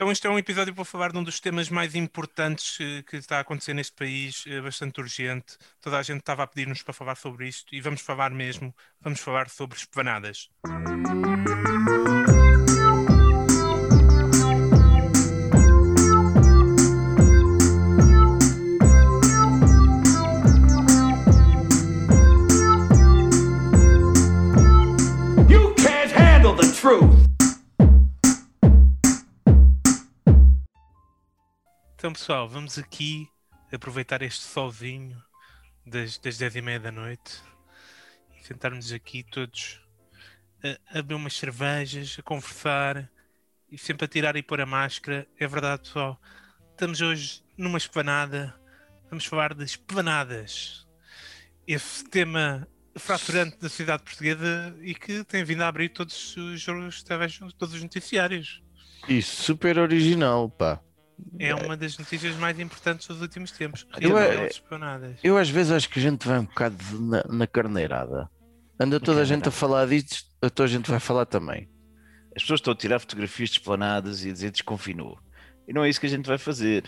Então, este é um episódio para falar de um dos temas mais importantes eh, que está a acontecer neste país, eh, bastante urgente. Toda a gente estava a pedir-nos para falar sobre isto e vamos falar mesmo. Vamos falar sobre espanadas. You truth. Então, pessoal, vamos aqui aproveitar este solzinho das, das 10 e meia da noite e sentarmos aqui todos a, a beber umas cervejas, a conversar e sempre a tirar e pôr a máscara. É verdade, pessoal. Estamos hoje numa esplanada. Vamos falar de esplanadas. Esse tema fraturante da sociedade portuguesa e que tem vindo a abrir todos os, os, todos os noticiários. Isso, super original, pá. É uma das notícias mais importantes dos últimos tempos. Eu, é-. Eu às vezes acho que a gente vai um bocado na, na carneirada. Anda toda a gente a falar disto, a toda a gente vai falar também. As pessoas estão a tirar fotografias de esplanadas e a dizer desconfinou. E não é isso que a gente vai fazer.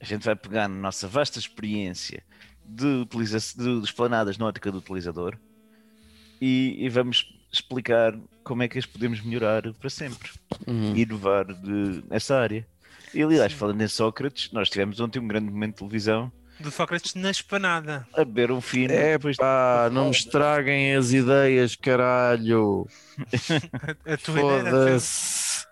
A gente vai pegar na nossa vasta experiência de, utiliza de, de esplanadas na ótica do utilizador e, e vamos explicar como é que as podemos melhorar para sempre Uhum. e inovar de, nessa área. E aliás, falando em Sócrates, nós tivemos ontem um grande momento de televisão Do Sócrates na espanada. a beber um fino. É depois de- pá, não me estraguem as ideias, caralho. A, a tua ideia era Foda-se.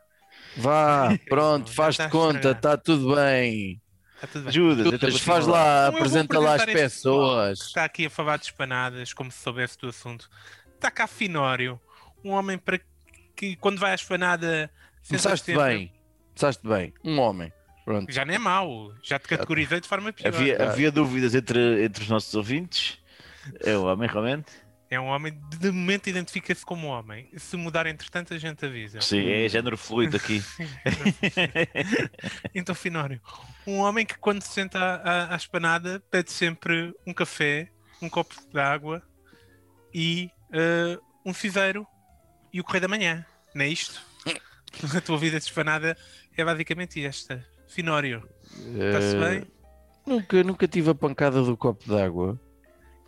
Vá, pronto, faz-te está conta, está tudo bem. Está tudo bem. Judas, Judas, faz lá, vou apresenta lá as pessoas. que Está aqui a falar de espanadas, como se soubesse do assunto. Está cá Finório, um homem para que quando vai à espanada. Começaste sempre- bem, começaste bem. Um homem, pronto. Já não é mau, já te categorizei de forma pior. Havia, havia dúvidas entre, entre os nossos ouvintes. É o homem, realmente? É um homem, de momento identifica-se como homem. Se mudar entretanto, a gente avisa. Sim, é género fluido aqui. Então, Finório, um homem que quando se senta à, à- à espanada pede sempre um café, um copo de água e eh, um ciseiro e o correio da manhã. Não é isto? A tua vida de espanada é basicamente esta. Finório, está-se Eh, bem? Nunca, nunca tive a pancada do copo d'água.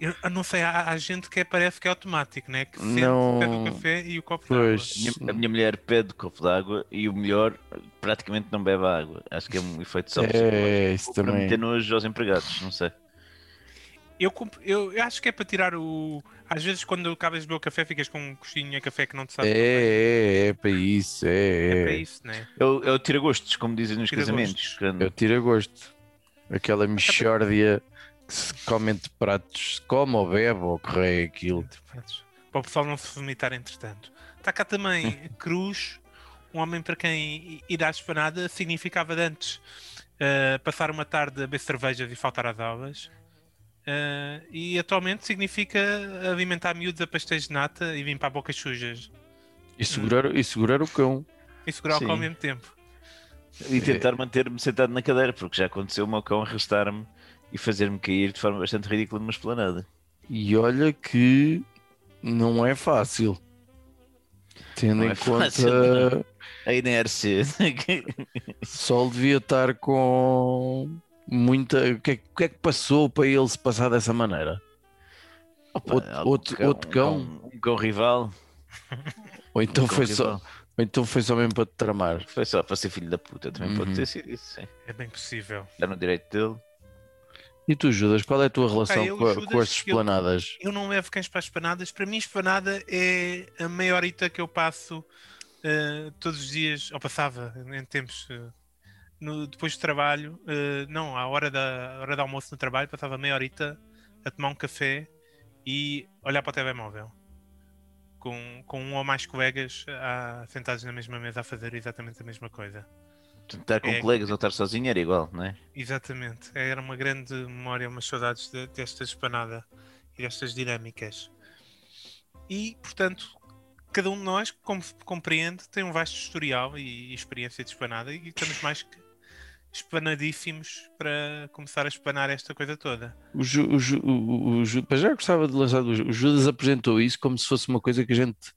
Eu, eu não sei, há, há gente que é- parece que é automático, né? Que sente, Não. pede o café e o copo de água. Pois, Minha- a minha mulher pede copo de água e o melhor praticamente não bebe água. Acho que é um efeito só é, isso para também. meter nojo aos empregados, não sei. Eu, eu, eu acho que é para tirar o. Às vezes, quando acabas de beber o café, ficas com um coxinho a café que não te sabe. É, é, é para isso, É é, para isso, né? É o, é o tira-gostos, como dizem nos casamentos. Quando- Eu tiro a gosto. Aquela mexórdia que se come entre pratos, se come ou bebe ou correia aquilo. Para o pessoal não se vomitar entretanto. Está cá também Cruz, um homem para quem ir à espanada significava de antes eh, passar uma tarde a beber cervejas e faltar às aulas. Eh, e atualmente significa alimentar miúdos a pastéis de nata e limpar bocas sujas. E segurar, e segurar o cão. E segurar o cão ao Sim. mesmo tempo. E tentar manter-me sentado na cadeira, porque já aconteceu o meu cão arrastar-me e fazer-me cair de forma bastante ridícula numa esplanada. E olha que não é fácil. Tendo Não em é conta, fácil, na RC. Sol devia estar com muita. O que, é, o que é que passou para ele se passar dessa maneira? Opa, Outro- algum outro- outro cão? Um, um cão rival. Ou então, um cão foi só, rival. ou então foi só mesmo para te tramar? Foi só para ser filho da puta, também Uhum. pode ter sido isso. Sim. É bem possível. Está no direito dele. E tu, Judas, qual é a tua relação eu, com, Judas, com as eu- esplanadas? Eu não levo cães para as espanadas. Para mim, espanada é a meia horita que eu passo eh, todos os dias, ou passava em tempos eh, no- depois do trabalho, eh, não, à hora da à hora do almoço no trabalho, passava meia horita a tomar um café e olhar para o telemóvel. Com, com um ou mais colegas ah, sentados na mesma mesa a fazer exatamente a mesma coisa. Estar com É. colegas ou estar sozinho era igual, não é? Exatamente. Era uma grande memória, umas saudades de- desta espanada e destas dinâmicas. E, portanto, cada um de nós, como compreende, tem um vasto historial e, e experiência de espanada e estamos mais que espanadíssimos para começar a espanar esta coisa toda. O, Ju, o, Ju, o, Ju- já gostava de lançar o, Ju- o Judas apresentou isso como se fosse uma coisa que a gente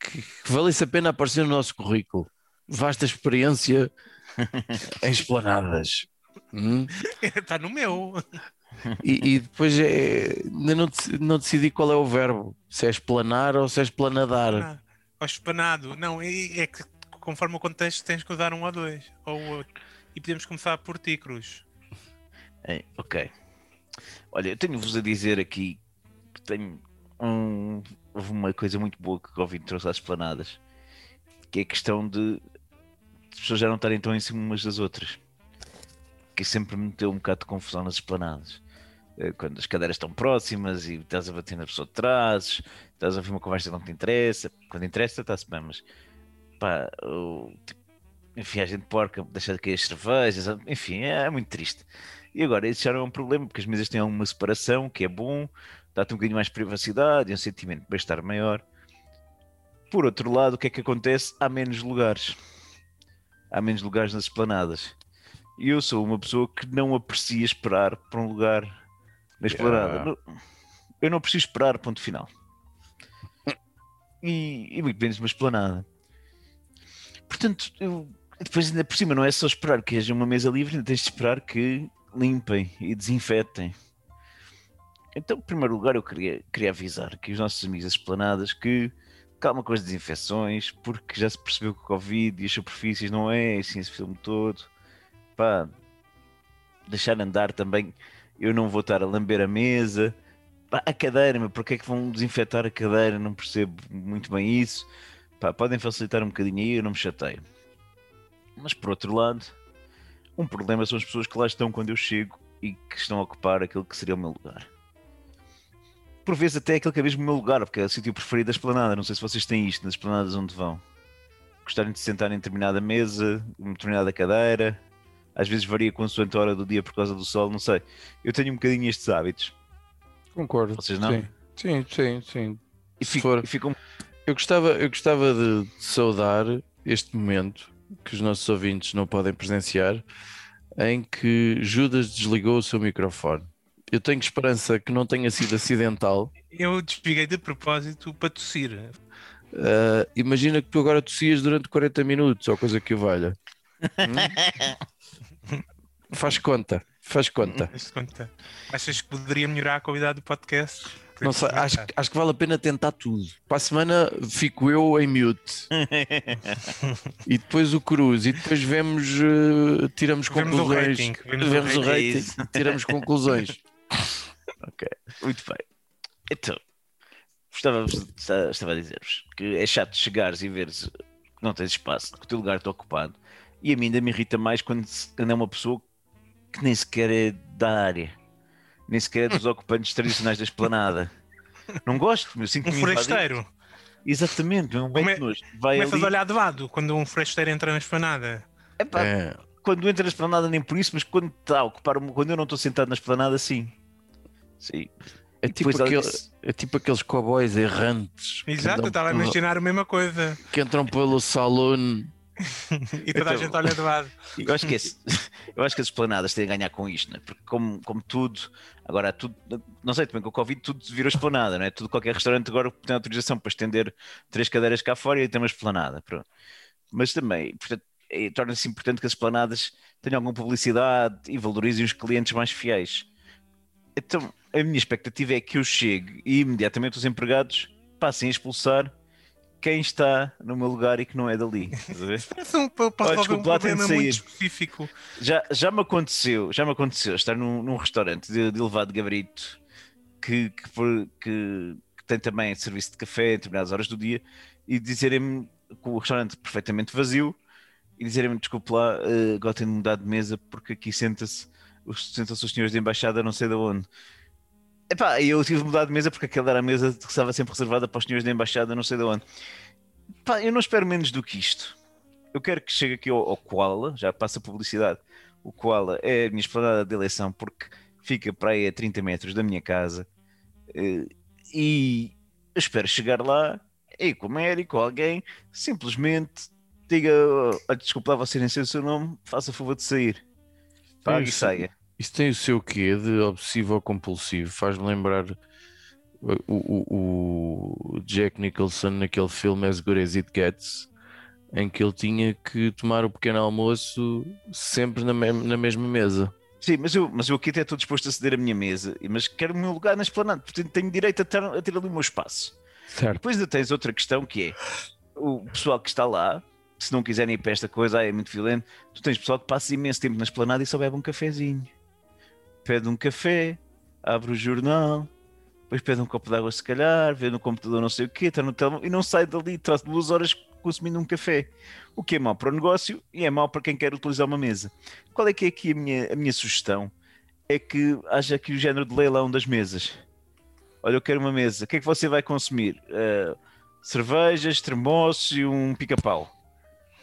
que, que valesse a pena aparecer no nosso currículo. Vasta experiência em esplanadas. Hum? Está no meu. E, e depois é, ainda não, não decidi qual é o verbo, se é esplanar ou se é esplanadar. Ah, Ou espanado. Não, é, é que conforme o contexto tens que usar um ou dois. Ou o outro. E podemos começar por ti, Cruz. É, ok. Olha, eu tenho-vos a dizer aqui que tenho um, houve uma coisa muito boa que o Covid trouxe às esplanadas, que é a questão de as pessoas já não estarem tão em cima umas das outras. Que sempre me meteu um bocado de confusão nas esplanadas. Eh, Quando as cadeiras estão próximas e estás a bater na pessoa de trás, estás a ouvir uma conversa que não te interessa. Quando interessa, está-se bem, mas pá, o- tipo, enfim, a gente porca, deixa de cair as cervejas, enfim, é, muito triste. E agora, isso já não é um problema, porque as mesas têm alguma separação, que é bom, dá-te um bocadinho mais de privacidade e um sentimento de bem-estar maior. Por outro lado, o que é que acontece? Há menos lugares. Há menos lugares nas esplanadas. E eu sou uma pessoa que não aprecia esperar por um lugar na esplanada. Yeah. Eu não preciso esperar, ponto final. E, e muito menos uma esplanada. Portanto, eu, depois ainda por cima não é só esperar que haja uma mesa livre, ainda tens de esperar que limpem e desinfetem. Então, em primeiro lugar, eu queria, queria avisar aqui os nossos amigos das esplanadas que calma com as desinfecções, porque já se percebeu que o Covid e as superfícies não é assim esse filme todo. Pá, deixar andar também, eu não vou estar a lamber a mesa. A cadeira, mas porque é que vão desinfetar a cadeira? Não percebo muito bem isso. Pá, podem facilitar um bocadinho aí, eu não me chateio. Mas por outro lado, um problema são as pessoas que lá estão quando eu chego e que estão a ocupar aquele que seria o meu lugar. Por vezes até aquele que é mesmo o meu lugar, porque é o sítio preferido da esplanada. Não sei se vocês têm isto nas esplanadas onde vão. Gostarem de se sentar em determinada mesa, em determinada cadeira. Às vezes varia consoante a hora do dia por causa do sol, não sei. Eu tenho um bocadinho estes hábitos. Concordo. Vocês não? Sim, sim, sim. sim. E fico, for- fico um Eu gostava, eu gostava de saudar este momento que os nossos ouvintes não podem presenciar, em que Judas desligou o seu microfone. Eu tenho esperança que não tenha sido acidental. Eu desliguei de propósito para tossir. Ah, imagina que tu agora tossias durante 40 minutos ou coisa que o valha. Hum? Faz conta, faz conta. Faz-te conta. Achas que poderia melhorar a qualidade do podcast? Não sei, acho, acho que vale a pena tentar tudo. Para a semana fico eu em mute e depois o Cruz e depois vemos, eh, tiramos Vemos o conclusões. rating, vemos o Vemos o rating. tiramos conclusões. Ok, muito bem. Então, estava, estava- a dizer-vos que é chato chegares e veres que não tens espaço, que o teu lugar está ocupado. E a mim ainda me irrita mais quando é uma pessoa que nem sequer é da área, nem sequer é dos ocupantes tradicionais da esplanada. Não gosto, eu sinto Um forasteiro. Exatamente, Come- é nojo. Vai Começas ali, a olhar de lado quando um forasteiro entra na esplanada. Epá, É, quando entra na esplanada nem por isso, mas quando está a ocupar, uma- quando eu não estou sentado na esplanada, sim. Sim. é tipo aquele- disse- é tipo aqueles cowboys errantes Exato, estava a imaginar a mesma coisa. que entram pelo salão. E toda a Então- gente olha de lado. Eu acho que, é, eu acho que as esplanadas têm a ganhar com isto, né? porque como, como tudo, agora tudo, não sei, também com o Covid tudo virou esplanada, não é? Tudo, qualquer restaurante agora tem autorização para estender três cadeiras cá fora e tem uma esplanada, pronto. Mas também, portanto, é- torna-se importante que as esplanadas tenham alguma publicidade e valorizem os clientes mais fiéis. Então, a minha expectativa é que eu chegue e imediatamente os empregados passem a expulsar quem está no meu lugar e que não é dali. Parece um, para um desculpa tenho problema muito específico. Já, já me aconteceu, já me aconteceu estar num, num restaurante de, de elevado gabarito que, que, que- que tem também serviço de café em determinadas horas do dia e dizerem-me com o restaurante perfeitamente vazio e dizerem-me, desculpe lá, eh, agora tenho de mudar de mesa porque aqui senta-se os, sentam-se os senhores de embaixada não sei de onde. Epá, eu tive de mudar de mesa porque aquela era a mesa que estava sempre reservada para os senhores de embaixada não sei de onde. Pá, eu não espero menos do que isto. Eu quero que chegue aqui ao, ao Koala, já passa publicidade. O Koala é a minha esplanada de eleição porque fica para aí a 30 metros da minha casa. Eh, E eu espero chegar lá e com o médico, alguém, simplesmente diga: "Olha, desculpa lá, você nem sei o seu nome, faça favor de sair. Pague e saia. Isso tem o seu quê de obsessivo ou compulsivo? Faz-me lembrar o, o- o Jack Nicholson naquele filme As Good As It Gets, em que ele tinha que tomar o pequeno almoço sempre na, me- na mesma mesa. Sim, mas eu, mas eu aqui até estou disposto a ceder a minha mesa, mas quero o meu lugar na esplanada, portanto tenho direito a ter, a ter ali o meu espaço. Certo. Depois ainda tens outra questão que é o pessoal que está lá, se não quiserem ir para esta coisa, ah, é muito violento, tu tens pessoal que passa imenso tempo na esplanada e só bebe um cafezinho. Pede um café, abre o jornal, depois pede um copo de água se calhar, vê no computador não sei o quê, está no telemóvel e não sai dali, está duas horas consumindo um café. O que é mau para o negócio e é mau para quem quer utilizar uma mesa. Qual é que é aqui a minha, a minha sugestão? É que haja aqui o género de leilão das mesas. Olha, eu quero uma mesa. O que é que você vai consumir? Ah, cervejas, termossos e um pica-pau.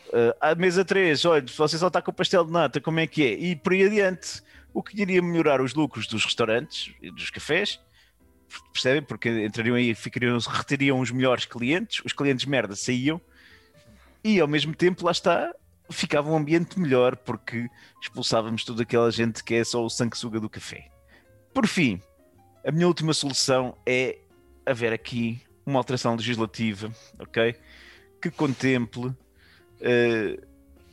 Uh, a mesa 3, olha, você só está com pastel de nata, como é que é? E por aí adiante, o que iria melhorar os lucros dos restaurantes e dos cafés, percebem? Porque entrariam aí, ficariam, reteriam os melhores clientes, os clientes merda saíam, e ao mesmo tempo, lá está, ficava um ambiente melhor, porque expulsávamos toda aquela gente que é só o sanguessuga do café. Por fim, a minha última solução é haver aqui uma alteração legislativa, ok? Que contemple eh,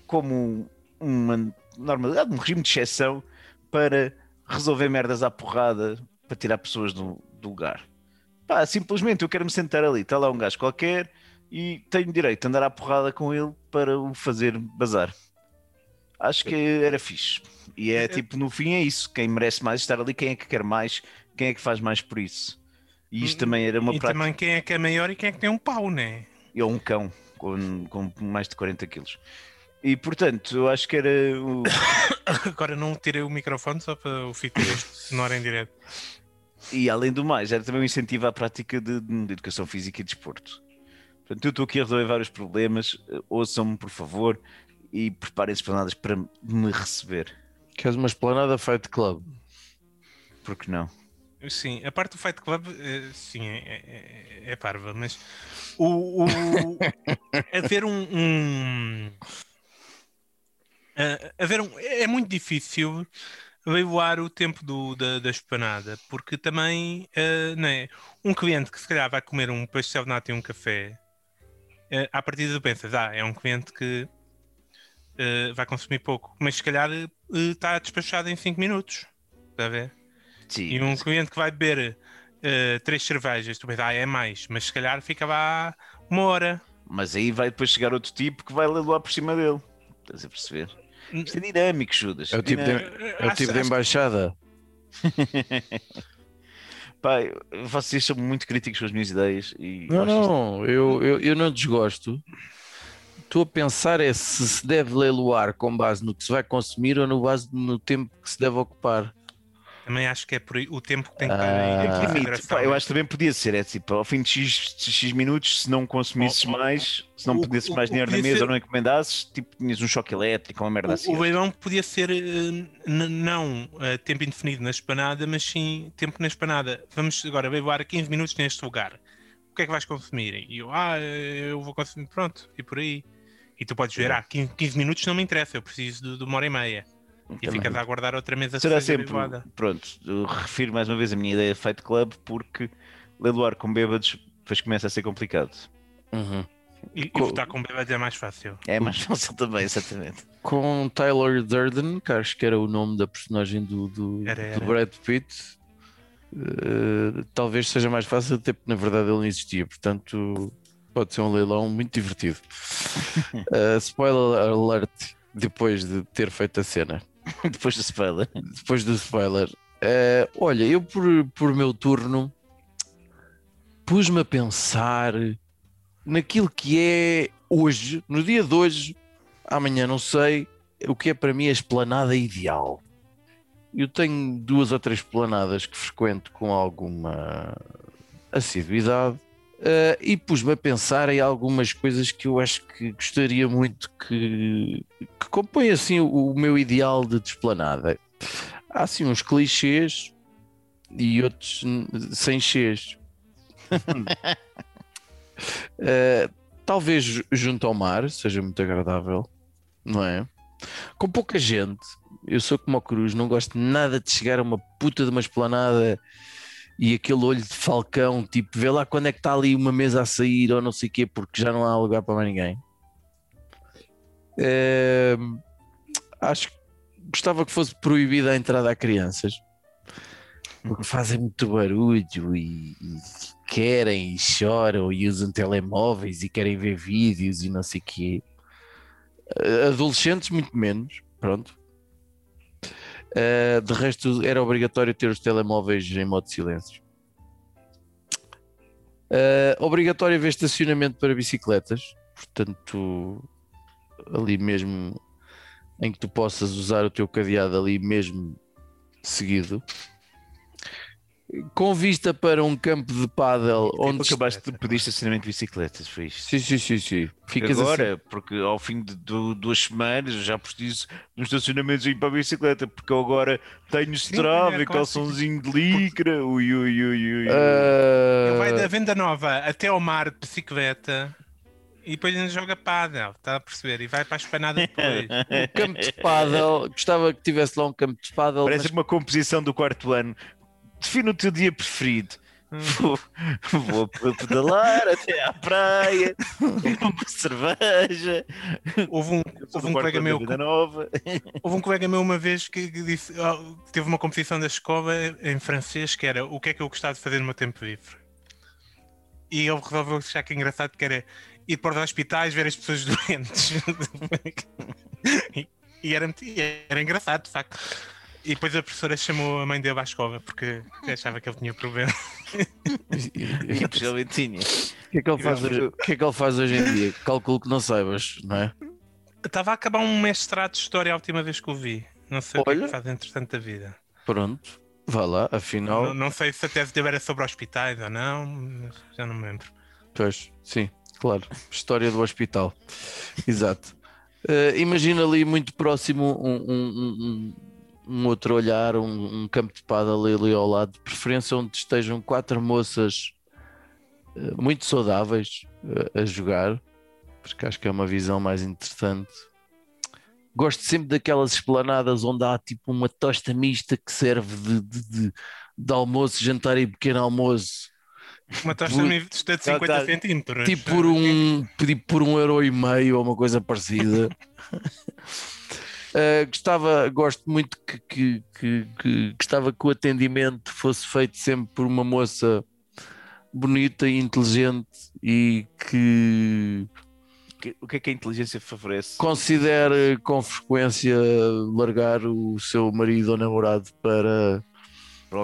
como uma normalidade, um regime de exceção para resolver merdas à porrada para tirar pessoas do, do lugar. Pá, simplesmente eu quero me sentar ali, está lá um gajo qualquer e tenho direito a andar à porrada com ele para o fazer bazar. Acho que era fixe. E é tipo, no fim é isso. Quem merece mais estar ali, quem é que quer mais, quem é que faz mais por isso. E isto também era uma e prática. também quem é que é maior e quem é que tem um pau, né? Ou um cão com, com mais de 40 quilos. E portanto, eu acho que era o. Agora não tirei o microfone só para o ficar sonoro em direto. E além do mais, era também um incentivo à prática de, de educação física e desporto. Portanto, eu estou aqui a resolver vários problemas. eh, Ouçam-me, por favor, e preparem-se planadas para me receber. Queres uma esplanada Fight Club? Porque não? Sim, a parte do Fight Club, eh, sim, é, é, é parva, mas o, o haver um, um eh, haver um é muito difícil leiloar o tempo do, da, da espanada, porque também né, um cliente que se calhar vai comer um pastel de nata e um café, eh, à partida tu pensas, ah, é um cliente que eh, vai consumir pouco, mas se calhar está despachado em 5 minutos, está a ver? Sim. E um cliente que vai beber eh, três cervejas, tu pensas, ah, é mais, mas se calhar fica lá uma hora. Mas aí vai depois chegar outro tipo que vai lá por cima dele. Estás a perceber? Isto é dinâmico, Judas. É o tipo de, é o Acho- tipo de acho- embaixada. Pai, vocês são muito críticos com as minhas ideias. E Não, não, eu, eu, eu não desgosto. Estou a pensar é se se deve leiloar com base no que se vai consumir ou no base no tempo que se deve ocupar. Também acho que é por aí o tempo que tem que estar Ah. Limite, pá, eu acho que também podia ser, é tipo, ao fim de X, de X minutos, se não consumisses Oh, oh, mais, se não o- pedisses o- mais o dinheiro na mesa ser- ou não encomendasses, tipo, tinhas um choque elétrico, uma merda assim. O, o leilão podia ser eh, não eh, tempo indefinido na espanada, mas sim tempo na espanada. Vamos agora leiloar 15 minutos neste lugar. O que é que vais consumir? E eu, ah, eu vou consumir, pronto, e por aí. E tu podes ver, ah, 15, 15 minutos não me interessa, eu preciso de, de uma hora e meia. E Também. ficas a aguardar outra mesa Será seja sempre, pronto, refiro mais uma vez a minha ideia de Fight Club, porque leiloar com bêbados depois começa a ser complicado. Uhum. E, e votar com bêbados é mais fácil. É mais fácil também, exatamente. Com Tyler Durden, que acho que era o nome da personagem do, do, Era, do era. Brad Pitt, eh, talvez seja mais fácil, até porque na verdade ele não existia, portanto pode ser um leilão muito divertido. Eh, spoiler alert, depois de ter feito a cena. Depois do spoiler. depois do spoiler. Eh, olha, eu por, por meu turno pus-me a pensar naquilo que é hoje, no dia de hoje, amanhã não sei, o que é para mim a esplanada ideal. Eu tenho duas ou três esplanadas que frequento com alguma assiduidade. Eh, e pus-me a pensar em algumas coisas que eu acho que gostaria muito que, que compõem assim o, o meu ideal de desplanada. Há assim uns clichês e outros sem chês. Eh, talvez ju- junto ao mar seja muito agradável, não é? Com pouca gente. Eu sou como o Cruz, não gosto nada de chegar a uma puta de uma esplanada e aquele olho de falcão, tipo, vê lá quando é que está ali uma mesa a sair ou não sei o quê, porque já não há lugar para mais ninguém. Eh, acho que gostava que fosse proibida a entrada a crianças porque fazem muito barulho e, e querem e choram e usam telemóveis e querem ver vídeos e não sei o quê. Adolescentes, muito menos, pronto. Eh, de resto, era obrigatório ter os telemóveis em modo silêncio. Eh, obrigatório haver estacionamento para bicicletas, portanto, ali mesmo em que tu possas usar o teu cadeado ali mesmo seguido. Com vista para um campo de pádel onde Onde acabaste de pedir estacionamento de bicicletas, foi isto. Sim, sim, sim, sim. Ficas Agora, assim. porque ao fim de du- duas semanas eu já preciso de um estacionamentozinho para a bicicleta, porque eu agora tenho strava é e calçãozinho de licra, ui, ui, ui, ui. ui. Ele vai da venda nova até ao mar de bicicleta e depois ainda joga pádel, está a perceber? E vai para a espanada depois. um campo de pádel. Gostava que tivesse lá um campo de pádel. Parece mas- uma composição do quarto ano. Define o teu dia preferido. Vou, vou pedalar até à praia, uma cerveja. Houve um, houve um colega meu. Houve um colega meu uma vez que, disse que teve uma competição da escola em francês que era o que é que eu gostava de fazer no meu tempo livre. E ele resolveu achar que engraçado que era ir para os hospitais ver as pessoas doentes. e, era, e era engraçado, de facto. E depois a professora chamou a mãe dele à escola porque achava que ele tinha problema. E possivelmente tinha. O que, é que ele faz hoje, o que é que ele faz hoje em dia? Calculo que não saibas, não é? Estava a acabar um mestrado de história a última vez que o vi. Não sei o que é Olha. que faz entretanto da vida. Pronto, vá lá, afinal. Não, não sei se a tese dele era sobre hospitais ou não, mas já não me lembro. Pois, sim, claro. História do hospital. Exato. Eh, imagina ali muito próximo um, um- um- um outro olhar, um, um campo de pádel ali ao lado, de preferência onde estejam quatro moças eh, muito saudáveis eh, a jogar, porque acho que é uma visão mais interessante. Gosto sempre daquelas esplanadas onde há tipo uma tosta mista que serve de, de- de- de almoço, jantar e pequeno almoço. Uma tosta Por- mista de Tá, 50 tá. centímetros. tipo por um, tipo por um euro e meio ou uma coisa parecida. Uh, gostava, gosto muito que, que, que, que- gostava que o atendimento fosse feito sempre por uma moça bonita e inteligente e que O que é que a inteligência favorece? considere com frequência largar o seu marido ou namorado para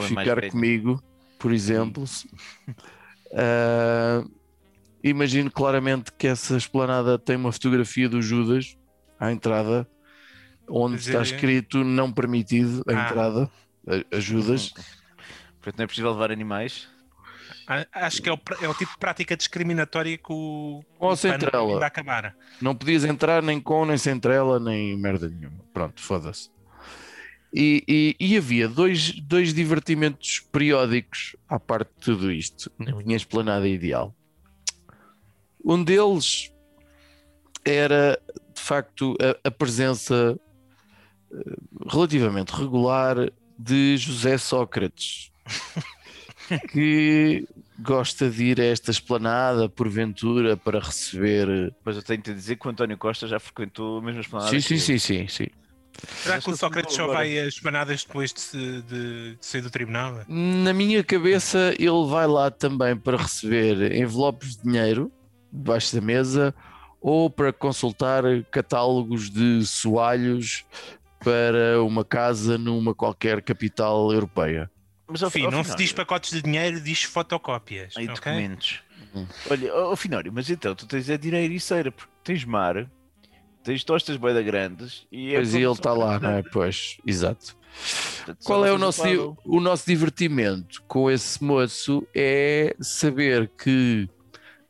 ficar comigo, por exemplo. Ah, imagino claramente que essa esplanada tem uma fotografia do Judas à entrada, onde está escrito não permitido a Ah. entrada, a, a Judas. Portanto, não é possível levar animais. A- Acho que é o, é o tipo de prática discriminatória que o, Ou o sem PAN trela. vai acabar. Não podias entrar nem com, nem sem trela, nem merda nenhuma. Pronto, foda-se. E, e- e havia dois, dois divertimentos periódicos à parte de tudo isto, na minha esplanada ideal. Um deles era, de facto, a, a presença relativamente regular de José Sócrates, que gosta de ir a esta esplanada, porventura, para receber Mas eu tenho de dizer que o António Costa já frequentou a mesma esplanada. Sim, sim, sim, sim, sim. Será que o Sócrates só vai às banadas depois de, de- de sair do tribunal? Na minha cabeça, ele vai lá também para receber envelopes de dinheiro debaixo da mesa ou para consultar catálogos de soalhos para uma casa numa qualquer capital europeia. Mas ao, ao não se diz pacotes de dinheiro, diz fotocópias. Aí ok? documentos. Uhum. Olha, ao Finório, mas então tu tens é dinheiro e cera, porque tens mar, tens tostas boeda grandes e é Pois e ele está lá, não é? Pois, exato. Portanto, Qual é o nosso, o nosso divertimento com esse moço? É saber que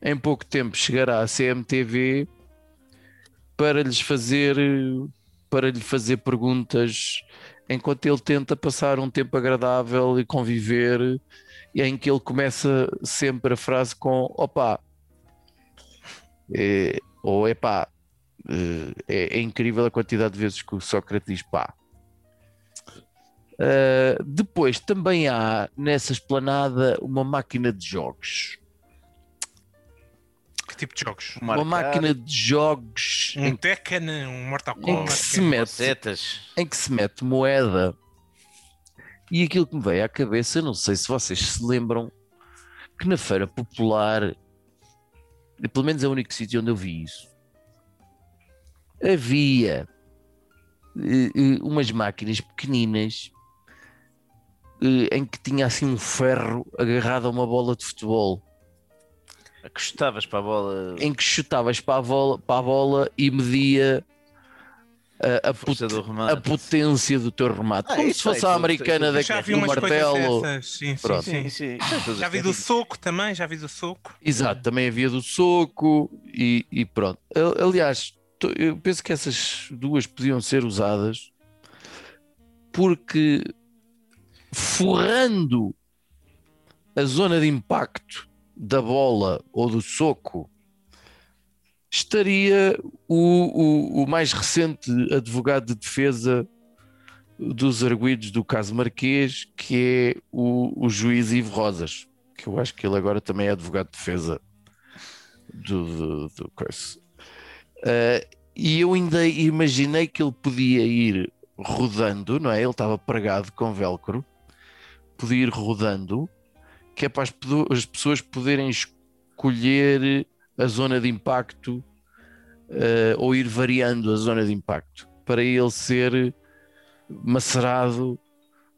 em pouco tempo chegará a CMTV para lhes fazer para lhe fazer perguntas enquanto ele tenta passar um tempo agradável e conviver e em que ele começa sempre a frase com opa é, ou é pá é, é incrível a quantidade de vezes que o Sócrates diz pá Uh, depois também há nessa esplanada uma máquina de jogos. Que tipo de jogos? uma Marcar, máquina de jogos Um em, Tekken, um Mortal em Kombat. que se mete setas. em que se mete moeda. E aquilo que me veio à cabeça, não sei se vocês se lembram, que na Feira Popular, e pelo menos é o único sítio onde eu vi isso, havia eh, umas máquinas pequeninas eh, em que tinha assim um ferro agarrado a uma bola de futebol, Acostavas para a bola. em que chutavas para a bola, para a bola e media a, a, pot- do remate. a potência do teu remate, Ah, como se fosse vai, a americana da Já vi do umas martelo. Sim, sim, Pronto. sim. Sim, sim. É Já vi do soco também, já vi do soco. Exato, também havia do soco e, e pronto. Aliás, eu penso que essas duas podiam ser usadas porque forrando a zona de impacto da bola ou do soco estaria o, o, o mais recente advogado de defesa dos arguídos do caso Marquês, que é o, o juiz Ivo Rosas, que eu acho que ele agora também é advogado de defesa do, do, do. Eh, e eu ainda imaginei que ele podia ir rodando, não é? Ele estava pregado com velcro, podia ir rodando, que é para as, pessoas poderem escolher a zona de impacto eh, ou ir variando a zona de impacto para ele ser macerado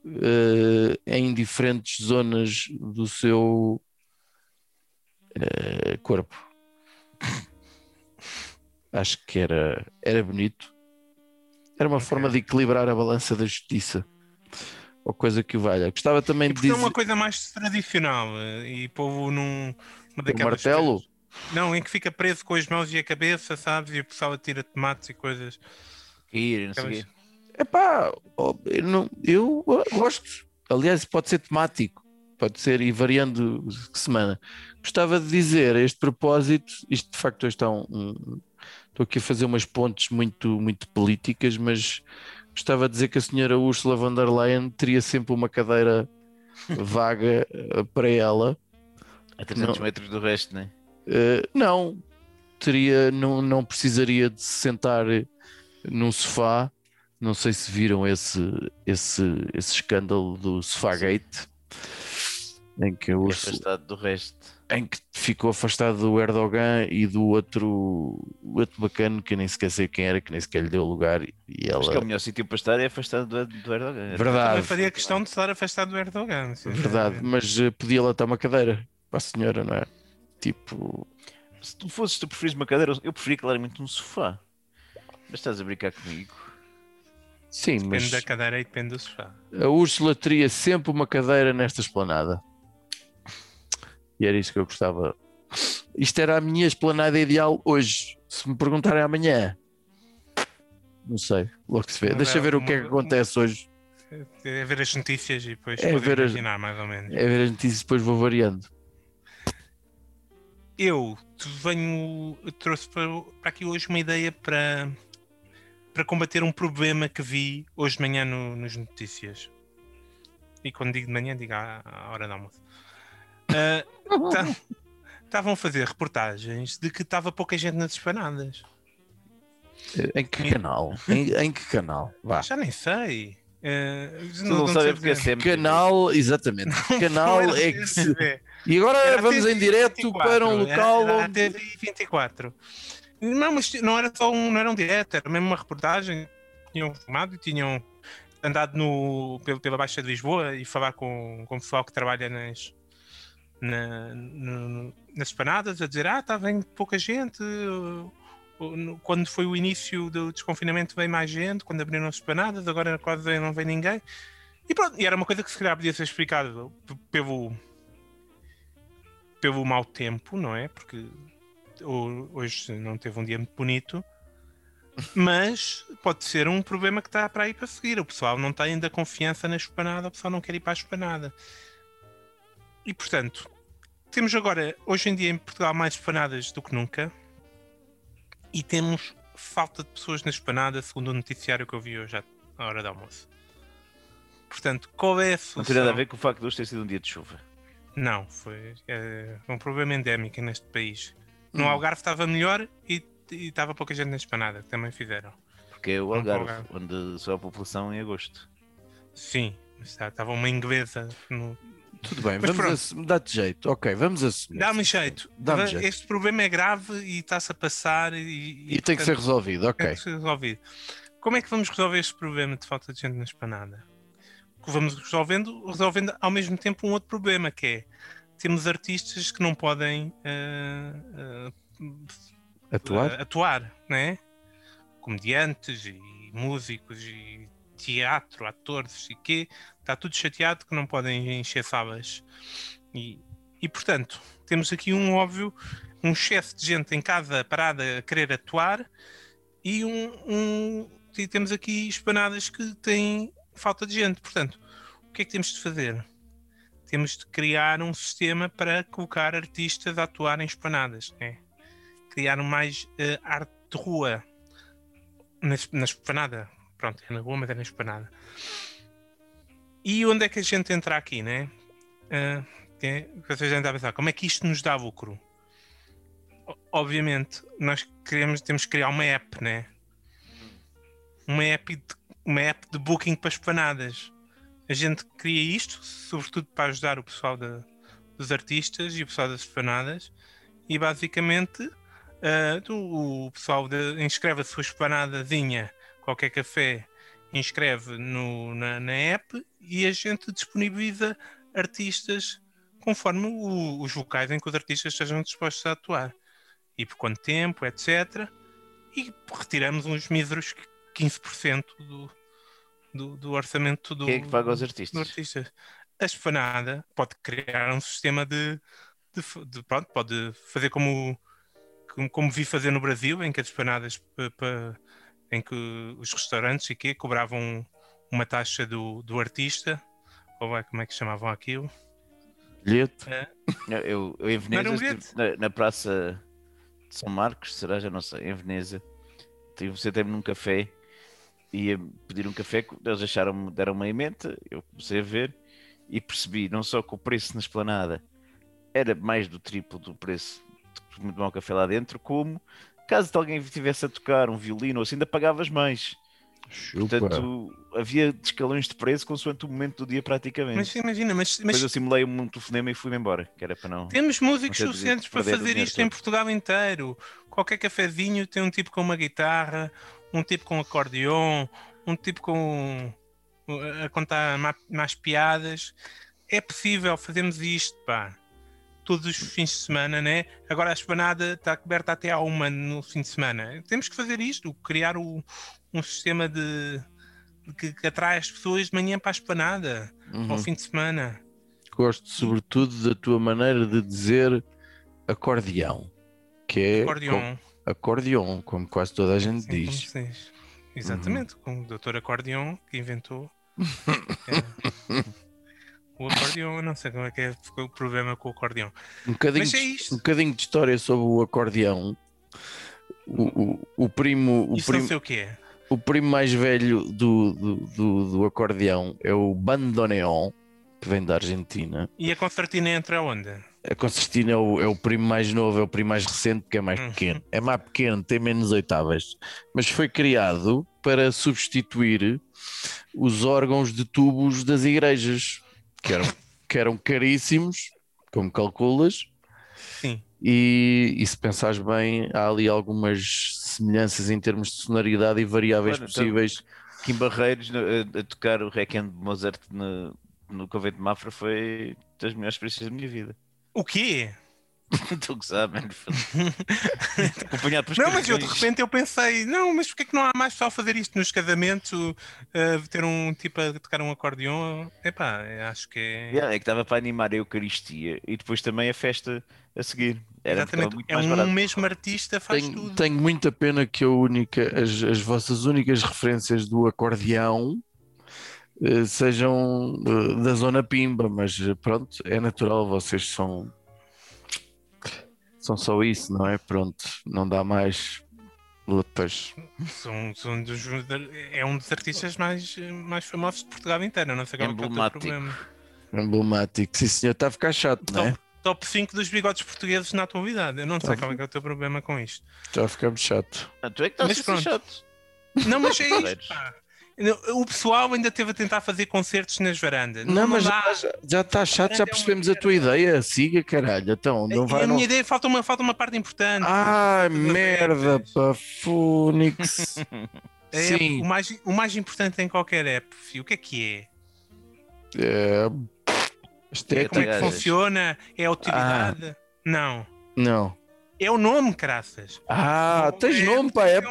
eh, em diferentes zonas do seu eh, corpo. Acho que era, era bonito. Era uma forma de equilibrar a balança da justiça. Ou coisa que o valha. Gostava também E de é dizer. uma coisa mais tradicional eh, e povo num. Uma daquelas martelo? coisas- Não, em que fica preso com as mãos e a cabeça, sabes? E o pessoal atira tomates e coisas. Cair, não sei Aquelas-. Epá, ó, eu, não, eu gosto. Aliás, pode ser temático, pode ser e variando de semana. Gostava de dizer a este propósito, isto de facto hoje está um, um- estou aqui a fazer umas pontes muito, muito políticas, mas gostava de dizer que a senhora Ursula von der Leyen teria sempre uma cadeira vaga eh, para ela. A 300 Não. metros do resto, né? Eh, não, teria, não, não precisaria de se sentar num sofá. Não sei se viram esse, esse, esse escândalo do Sofagate, em que, a Ursula- Afastado do resto. em que ficou afastado do Erdogan e do outro, outro bacana que eu nem sequer sei quem era, que nem sequer lhe deu lugar. E Acho que é ela, o melhor sítio para estar é afastado do, do Erdogan. Também verdade, faria questão de estar afastado do Erdogan. verdade, mas eh, podia lá estar uma cadeira para a senhora, não é? Tipo, Se tu fosses, tu preferes uma cadeira, eu preferia claramente um sofá. Mas estás a brincar comigo. sim, Depende mas da cadeira e depende do sofá. a Úrsula teria sempre uma cadeira nesta esplanada. E era isso que eu gostava. Isto era a minha esplanada ideal hoje. Se me perguntarem amanhã, não sei, logo se vê. Mas Deixa é ver o que é que acontece hoje. É ver as notícias e depois É ver as- imaginar mais ou menos. É ver as notícias depois vou variando. Eu venho, trouxe para, para aqui hoje uma ideia para, para combater um problema que vi hoje de manhã no, nas notícias. E quando digo de manhã, digo à, à hora do almoço. Ah, tá- Estavam a fazer reportagens de que estava pouca gente nas espanadas. Em que canal? Em, em que canal? Vá. Já nem sei. Ah, Tu não, sabes sei porque é sempre. Canal, exatamente. Canal Não era é que se... E agora Era vamos em direto 24, para um local era, era onde. TV 24. Não, mas não era só um, não era um direto, era mesmo uma reportagem. Tinham filmado e tinham andado no, pelo, pela Baixa de Lisboa e falar com, com o pessoal que trabalha nas, na- no- nas espanadas a dizer: Ah, está vendo pouca gente. Quando foi o início do desconfinamento, veio mais gente. Quando abriram as espanadas, agora quase não vem ninguém. E pronto, e era uma coisa que se calhar podia ser explicado p- pelo, pelo mau tempo, não é? Porque ho- hoje não teve um dia muito bonito. Mas pode ser um problema que está para aí para seguir. O pessoal não tem ainda confiança na espanada, o pessoal não quer ir para a espanada. E portanto, temos agora, hoje em dia em Portugal, mais espanadas do que nunca. E temos falta de pessoas na espanada, segundo o noticiário que eu vi hoje à hora do almoço. Portanto, qual é a Não solução? tem nada a ver com o facto de hoje ter sido um dia de chuva. Não, foi é, um problema endémico neste país. No Hum. Algarve estava melhor e e estava pouca gente na esplanada, que também fizeram. Porque é o Algarve, onde só a população em agosto. Sim, estava uma inglesa no. Tudo bem, Mas vamos. Dá-te jeito. Ok, vamos assumir. Dá-me jeito. Dá-me Va- jeito. Este problema é grave e está-se a passar e, E tem que ser portanto, resolvido, ok. tem que ser resolvido. Como é que vamos resolver este problema de falta de gente na esplanada? Que Vamos resolvendo, resolvendo ao mesmo tempo um outro problema que é temos artistas que não podem ah, ah, Atuar? a- atuar, né? Comediantes e músicos e teatro, atores e quê, está tudo chateado que não podem encher salas. E, e portanto, temos aqui um óbvio, um excesso de gente em cada parada a querer atuar e um, um- e temos aqui espanadas que têm falta de gente. Portanto, o que é que temos de fazer? Temos de criar um sistema para colocar artistas a atuar em espanadas, né? criar mais eh, arte de rua na, na esplanada. Pronto, é na rua, mas é na esplanada. E onde é que a gente entra aqui, né? Uh, vocês devem estar a pensar, como é que isto nos dá lucro? Obviamente, nós queremos, temos que criar uma app, né? Uma app de, uma app de booking para esplanadas. A gente cria isto, sobretudo para ajudar o pessoal da- dos artistas e o pessoal das esplanadas, e basicamente Uh, o pessoal inscreve a sua espanadazinha, qualquer café, inscreve no, na, na app e a gente disponibiliza artistas conforme o- os locais em que os artistas estejam dispostos a atuar. E por quanto tempo, etc. E retiramos uns míseros 15% do, do, do orçamento do, Quem é que paga os artistas? artista. A espanada pode criar um sistema de, de, de- pronto, pode fazer como, como, como vi fazer no Brasil, em que as espanadas pa- pa- em que os restaurantes e quê cobravam uma taxa do, do artista, ou é, como é que chamavam aquilo? Bilhete? Eu, eu, eu em Veneza, um estive na, na praça de São Marcos, será? Já não sei, em Veneza. Tive, sentei-me num café e ia pedir um café, eles acharam deram-me a emenda, eu comecei a ver e percebi não só que o preço na esplanada era mais do triplo do preço de tomar um café lá dentro, como caso de alguém estivesse a tocar um violino ou assim, ainda pagavas mais. Chupa. Portanto, havia escalões de preço consoante o momento do dia praticamente. Mas imagina, mas, mas Depois eu simulei um telefonema e fui-me embora, que era para não. Temos músicos Não suficientes para fazer isto em todo. Portugal inteiro. Qualquer cafezinho tem um tipo com uma guitarra, um tipo com acordeon, um tipo com a contar ma- mais piadas. É possível fazermos isto, pá. Todos os fins de semana, né? Agora a espanada está coberta até à uma no fim de semana. Temos que fazer isto, criar o- um sistema de, de que, que atrai as pessoas de manhã para a espanada, Uhum. ao fim de semana. Gosto sobretudo da tua maneira de dizer acordeão, que é Acordeon. com- acordeon, como quase toda a gente Sim, como diz. diz. Exatamente, com o Dr. Acordeon que inventou é, o acordeon. Eu não sei como é que é o problema com o acordeon. Um bocadinho, Mas é isto. um bocadinho de história sobre o acordeão. O, o, o primo, o, não primo, sei o que é. o primo mais velho do, do, do, do acordeão é o bandoneon, que vem da Argentina. E a concertina entra onde? A concertina é o, é o primo mais novo, é o primo mais recente, porque é mais Uhum. pequeno. É mais pequeno, tem menos oitavas. Mas foi criado para substituir os órgãos de tubos das igrejas, que eram, que eram caríssimos, como calculas. Sim. E, e se pensares bem, há ali algumas semelhanças em termos de sonoridade e variáveis Olha, então- possíveis. Kim Barreiros a, a tocar o Requiem de Mozart no, no convento de Mafra foi das melhores experiências da minha vida. O quê? Estou a gozar, mano. Acompanhado por Não, mas eu de repente eu pensei, não, mas porquê que não há mais pessoal a fazer isto nos casamentos? uh, ter um tipo a tocar um acordeon? Epá, acho que é. Yeah, é que estava para animar a Eucaristia e depois também a festa a seguir. Era Exatamente, muito é mais um barato. mesmo artista faz Tenho, tudo. tenho muita pena que a única, as, as vossas únicas referências do acordeão eh, sejam eh, da zona Pimba, mas eh, pronto, é natural, vocês são são só isso, não é? Pronto, não dá mais. Pois, São, são dos, é um dos artistas mais, mais famosos de Portugal inteiro. eu Não sei qual é que é o teu Emblemático. problema. emblemático. Sim, senhor, está a ficar chato, não é? top 5 dos bigodes portugueses na atualidade. Eu não sei Tá qual é, que é o teu problema com isto. Já ficamos chato. Ah, tu é que estás Mas a ser chato. Não, mas é isto. Pá. O pessoal ainda teve a tentar fazer concertos nas varandas. Não, mas dá. já, já está chato, já É uma percebemos a tua ideia. Siga, caralho. Então, não a vai. a Não... minha ideia falta uma, falta uma parte importante. Ai, Das merda, pá, Fónix. É Sim. O, mais, o mais importante em qualquer app, filho, o que é que é? É... Isto é Eu Como é que funciona? É a utilidade? Não. Não. É o nome, graças. Ah, tens nome para a app?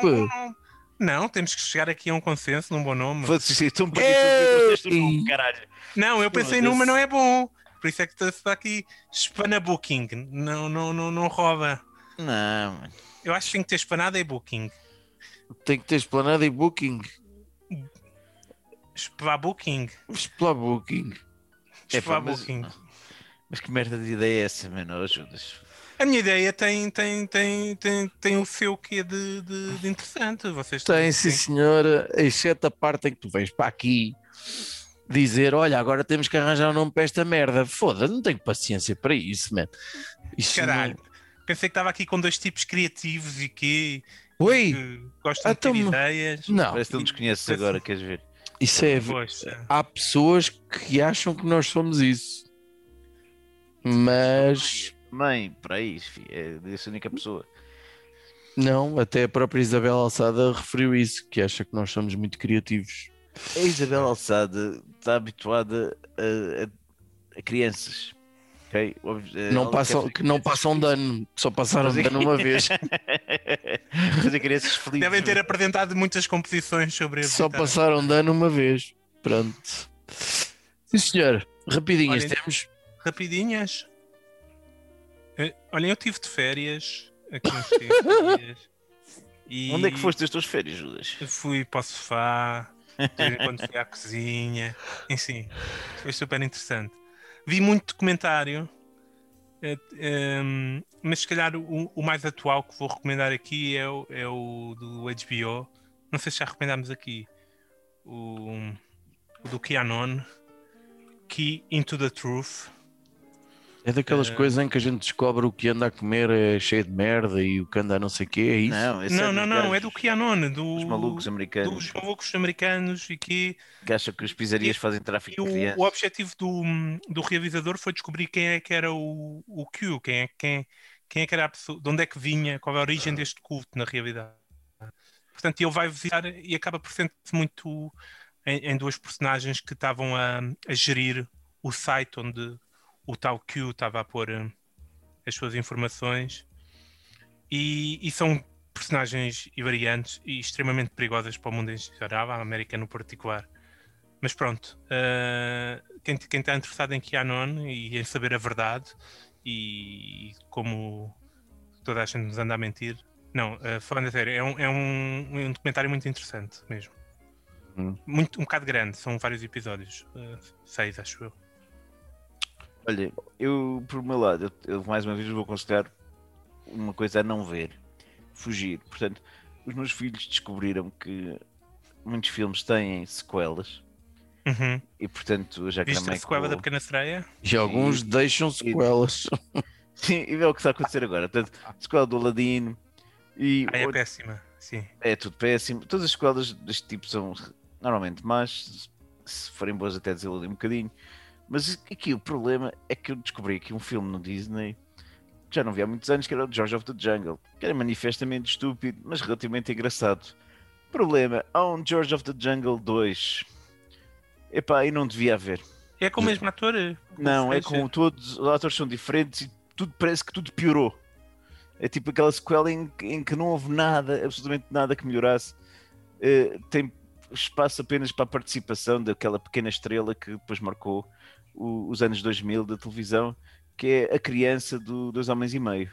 Não, temos que chegar aqui a um consenso num bom nome. Foda-se, isso tão Ei! bonito. Este nome, caralho. Não, eu pensei Foda-se. numa, não é bom. Por isso é que está aqui Spana Booking. Não, não, não, não rouba. Não, mano. Eu acho que tem que ter espanada e Booking. Tem que ter explanado e booking. Spá Booking. Spla booking. É, pá, mas- Booking. Mas que merda de ideia é essa, mano? Oh, Judas. A minha ideia tem, tem, tem, tem, tem o seu quê de, de, de interessante. Vocês Tem, sim, senhora. Exceto a parte em que tu vens para aqui dizer: Olha, agora temos que arranjar um nome para esta merda. Foda, não tenho paciência para isso, man. Isso Caralho. Pensei que estava aqui com dois tipos criativos e que, Não... Oi, que gostam então, de ter ideias. não. Parece que não nos conheces Parece- agora, queres ver? Isso é. Poxa. Há pessoas que acham que nós somos isso. Mas. Mãe, para aí, filho, é essa única pessoa. Não, até a própria Isabel Alçada referiu isso, que acha que nós somos muito criativos. A Isabel Alçada está habituada a, a- a crianças. ok? O ob- Não ela passam, que não passam dano, só passaram Fazer- dano uma vez. fazer crianças felizes. Devem ter apresentado muitas composições sobre a Só guitarra. passaram dano uma vez. Pronto. Sim, senhor. Rapidinhas, Olha, temos. Rapidinhas. Eh, Olhem, eu tive de férias aqui uns tempos dias. E Onde é que foste as tuas férias, Judas? Fui para o sofá, quando fui à cozinha, enfim, foi super interessante. Vi muito documentário, eh, ehm, mas se calhar o, o mais atual que vou recomendar aqui é o, é o do HBO. Não sei se já recomendámos aqui. O, o do Keanon, Key into the Truth. É daquelas Eh, coisas em que a gente descobre o que anda a comer é cheio de merda e o que anda a não sei o quê, é isso? Não, esse Não, é não, dos não, é do Keanon, do, Os malucos americanos dos malucos americanos e que que acham que as pizzarias fazem E tráfico de o, crianças. o objetivo do, do realizador foi descobrir quem é que era o, o Q, quem é, quem, quem é que era a pessoa, de onde é que vinha, qual é a origem deste culto na realidade. Portanto, ele vai visitar e acaba por ser muito em, em duas personagens que estavam a, a gerir o site onde o tal Q estava a pôr eh, as suas informações e, e são personagens variantes e extremamente perigosas para o mundo em geral, a América no particular. Mas pronto, eh, quem, quem está interessado em QAnon e em saber a verdade e como toda a gente nos anda a mentir, não, eh, falando a sério, é um, é um, um documentário muito interessante mesmo. Hum. Muito, um bocado grande, são vários episódios, eh, seis acho eu. Olha, eu, por meu lado, eu, eu mais uma vez vou considerar uma coisa a não ver, fugir. Portanto, os meus filhos descobriram que muitos filmes têm sequelas Uhum. e, portanto, já Viste a sequela da Pequena Sereia? E alguns deixam sequelas. Sim, e é o que está a acontecer agora. Portanto, sequela do Aladino e Ah, é o- péssima, sim. é tudo péssimo. Todas as sequelas deste tipo são normalmente más, se forem boas até desiludem um bocadinho. Mas aqui o problema é que eu descobri aqui um filme no Disney que já não vi há muitos anos, que era o George of the Jungle, que era manifestamente estúpido, mas relativamente engraçado. Problema, há um George of the Jungle 2. Epá, e não devia haver. É com o mesmo ator? eh, Não, é com todos os atores são diferentes e tudo parece que tudo piorou. É tipo aquela sequela em, que- em que não houve nada, absolutamente nada que melhorasse. Eh, tem espaço apenas para a participação daquela pequena estrela que depois marcou o- os anos 2000 da televisão, que é a criança do Dois Homens e Meio.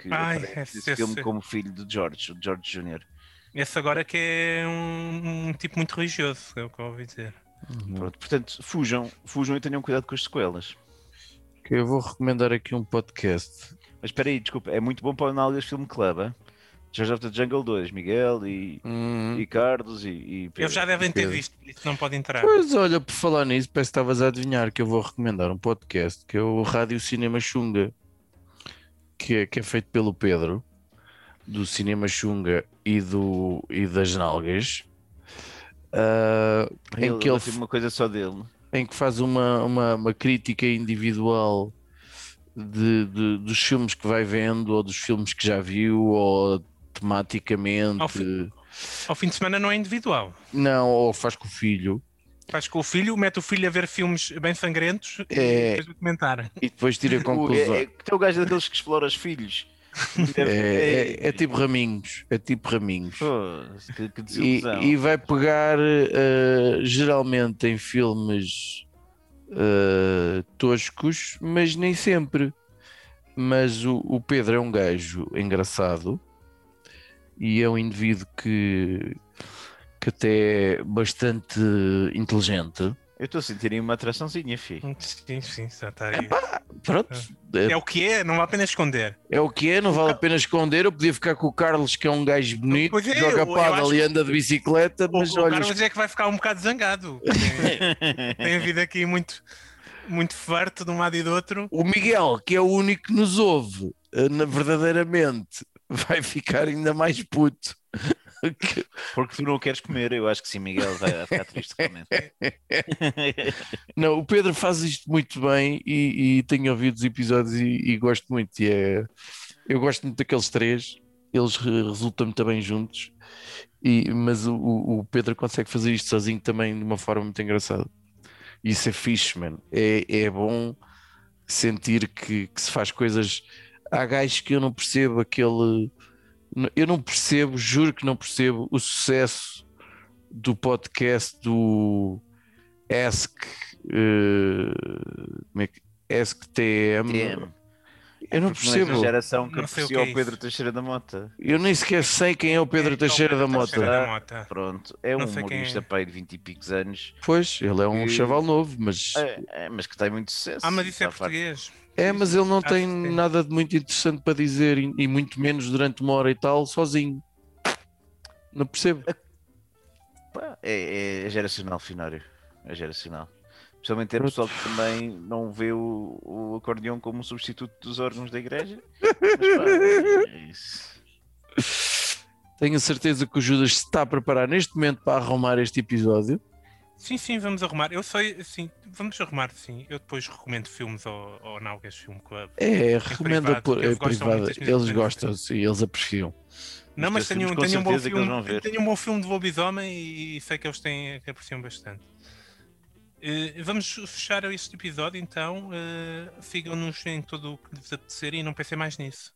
Que Ai, aparece esse- nesse filme esse- como filho de George, o George Jr. Esse agora que é um, um tipo muito religioso, é o que eu ouvi dizer. Pronto, portanto, fujam, fujam e tenham cuidado com as sequelas. Que eu vou recomendar aqui um podcast. Mas espera aí, desculpa, é muito bom para o Análise Film Club, hein? George of the Jungle 2, Miguel e, Hum, e Carlos e, e Eles já devem ter Pedro. visto, por Isso não pode entrar. Pois olha, por falar nisso, parece que estavas a adivinhar que eu vou recomendar um podcast que é o Rádio Cinema Xunga, que é, que é feito pelo Pedro, do Cinema Xunga e, do, e das Nalgas, ah, em, Ele, que ele, ele uma coisa só dele. em que faz uma, uma, uma crítica individual de, de- dos filmes que vai vendo, ou dos filmes que já viu, ou tematicamente. Ao fi- Ao fim de semana não é individual. Não, ou faz com o filho. Faz com o filho, mete o filho a ver filmes bem sangrentos É. e depois a comentar. E depois tira O- conclusões. É, é, tem o gajo daqueles que explora os filhos. É, é- é tipo raminhos, é tipo raminhos. Pô, que, que E, e vai pegar eh, geralmente em filmes eh, toscos, mas nem sempre. Mas o, o Pedro é um gajo engraçado e é um indivíduo que, que até é bastante inteligente. Eu estou a sentir aí uma atraçãozinha, filho. Sim, sim, já está aí. Pronto, É o que é, não vale a pena esconder. É o que é, não vale a pena esconder. Eu podia ficar com o Carlos, que é um gajo bonito, é, joga eu- eu paddle acho e que- anda de bicicleta, O, mas o olha, Carlos é que vai ficar um bocado zangado. Tem, tem havido aqui muito, muito farto de um lado e do outro. o Miguel, que é o único que nos ouve, eh, na- verdadeiramente, vai ficar ainda mais puto. Que- Porque tu não queres comer, eu acho que sim, Miguel vai ficar triste realmente. Não, o Pedro faz isto muito bem e, e tenho ouvido os episódios e, e gosto muito. E é, eu gosto muito daqueles três, eles re- resultam muito bem juntos. E, mas o, o- Pedro consegue fazer isto sozinho também de uma forma muito engraçada. Isso é fixe, mano. É, é bom sentir que, que se faz coisas. Há gajos que eu não percebo aquele. Eu não percebo, juro que não percebo o sucesso do podcast do Ask. eh, como é que. Ask TM. Eu não Porque não percebo. geração que Não sei o aprecia que é o Pedro. Teixeira da Mota. Eu nem sequer sei quem é o Pedro É, Teixeira o da Pedro Mota. Teixeira da Mota. Pronto, é um Não quem humorista é. pai de 20 e picos anos, Pois, ele é um Que- chaval novo, mas é, é, mas que tem muito sucesso. Ah, mas isso é português. é, mas ele não Acho tem sim. nada de muito interessante para dizer e, e muito menos durante uma hora e tal, sozinho. Não percebo. Pá, É, é geracional, Finório. É geracional. Principalmente é pessoal que também não vê o, o acordeão como um substituto dos órgãos da igreja. Mas, pá, é isso. Tenho certeza que o Judas se está a preparar neste momento para arrumar este episódio. Sim, sim, vamos arrumar. Eu sei, sim, vamos arrumar, sim. Eu depois recomendo filmes ao, ao Naugas Film Club. É, recomenda privado, por é minhas Eles gostam, sim, eles apreciam. Não, mas tenho, tenho, um bom filme, tenho um bom filme de lobisomem e sei que eles têm, que apreciam bastante. Eh, vamos fechar este episódio então. Eh, Sigam-nos em todo o que lhes apetecer e não pensem mais nisso.